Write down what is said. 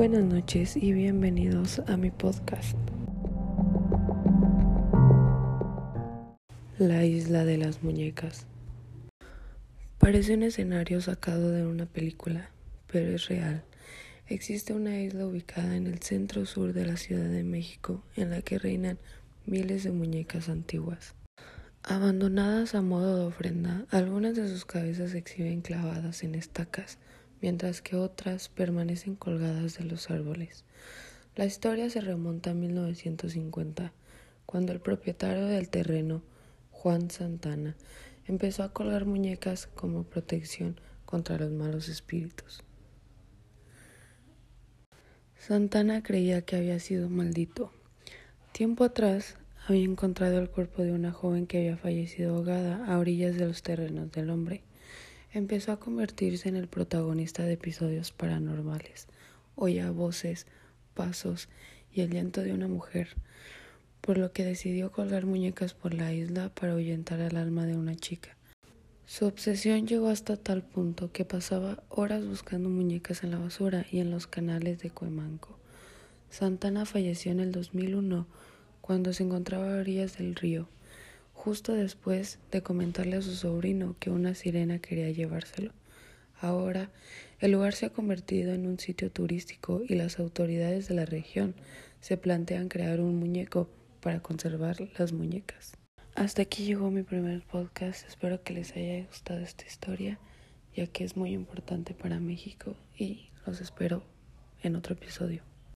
Buenas noches y bienvenidos a mi podcast. La isla de las muñecas. Parece un escenario sacado de una película, pero es real. Existe una isla ubicada en el centro sur de la Ciudad de México en la que reinan miles de muñecas antiguas. Abandonadas a modo de ofrenda, algunas de sus cabezas se exhiben clavadas en estacas, mientras que otras permanecen colgadas de los árboles. La historia se remonta a 1950, cuando el propietario del terreno, Juan Santana, empezó a colgar muñecas como protección contra los malos espíritus. Santana creía que había sido maldito. Tiempo atrás, había encontrado el cuerpo de una joven que había fallecido ahogada a orillas de los terrenos del hombre. Empezó a convertirse en el protagonista de episodios paranormales. Oía voces, pasos y el llanto de una mujer, por lo que decidió colgar muñecas por la isla para ahuyentar al alma de una chica. Su obsesión llegó hasta tal punto que pasaba horas buscando muñecas en la basura y en los canales de Cuemanco. Santana falleció en el 2001 cuando se encontraba a orillas del río, justo después de comentarle a su sobrino que una sirena quería llevárselo. Ahora, el lugar se ha convertido en un sitio turístico y las autoridades de la región se plantean crear un muñeco para conservar las muñecas. Hasta aquí llegó mi primer podcast. Espero que les haya gustado esta historia, ya que es muy importante para México y los espero en otro episodio.